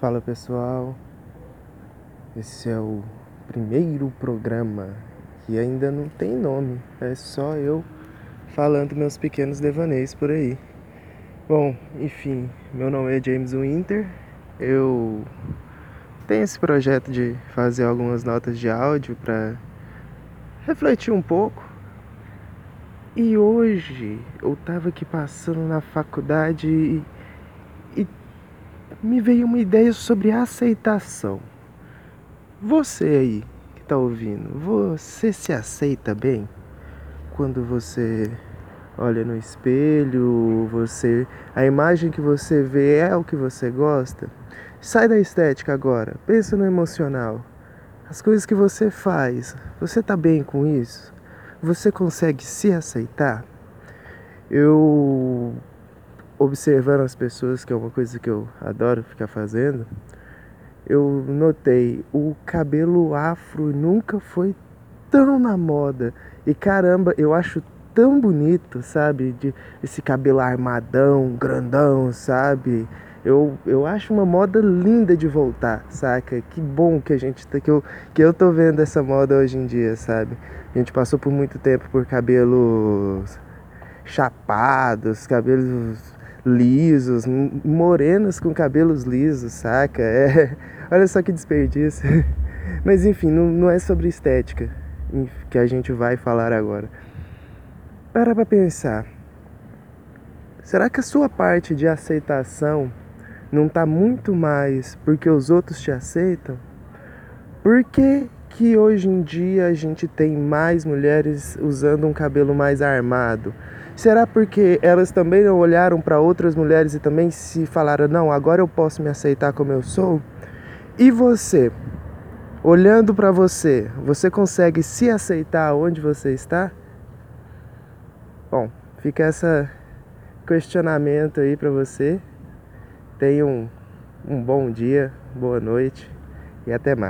Fala pessoal, esse é o primeiro programa que ainda não tem nome, é só eu falando meus pequenos devaneios por aí. Bom, enfim, meu nome é James Winter, eu tenho esse projeto de fazer algumas notas de áudio para refletir um pouco. E hoje eu tava aqui passando na faculdade e me veio uma ideia sobre aceitação. Você aí que está ouvindo, você se aceita bem? Quando você olha no espelho, você a imagem que você vê é o que você gosta? Sai da estética agora, pensa no emocional. As coisas que você faz, você está bem com isso? Você consegue se aceitar? Eu observando as pessoas, que é uma coisa que eu adoro ficar fazendo, eu notei o cabelo afro nunca foi tão na moda. E caramba, eu acho tão bonito, sabe? De esse cabelo armadão, grandão, sabe? Eu, eu acho uma moda linda de voltar, saca? Que bom que a gente tá, que eu, que eu tô vendo essa moda hoje em dia, sabe? A gente passou por muito tempo por cabelos chapados, cabelos lisos, morenas com cabelos lisos, saca? É, olha só que desperdício. Mas enfim, não, não é sobre estética que a gente vai falar agora. Para pra pensar. Será que a sua parte de aceitação não está muito mais porque os outros te aceitam? Por que, que hoje em dia a gente tem mais mulheres usando um cabelo mais armado? Será porque elas também não olharam para outras mulheres e também se falaram: não, agora eu posso me aceitar como eu sou? E você, olhando para você, você consegue se aceitar onde você está? Bom, fica esse questionamento aí para você. Tenha um, um bom dia, boa noite e até mais.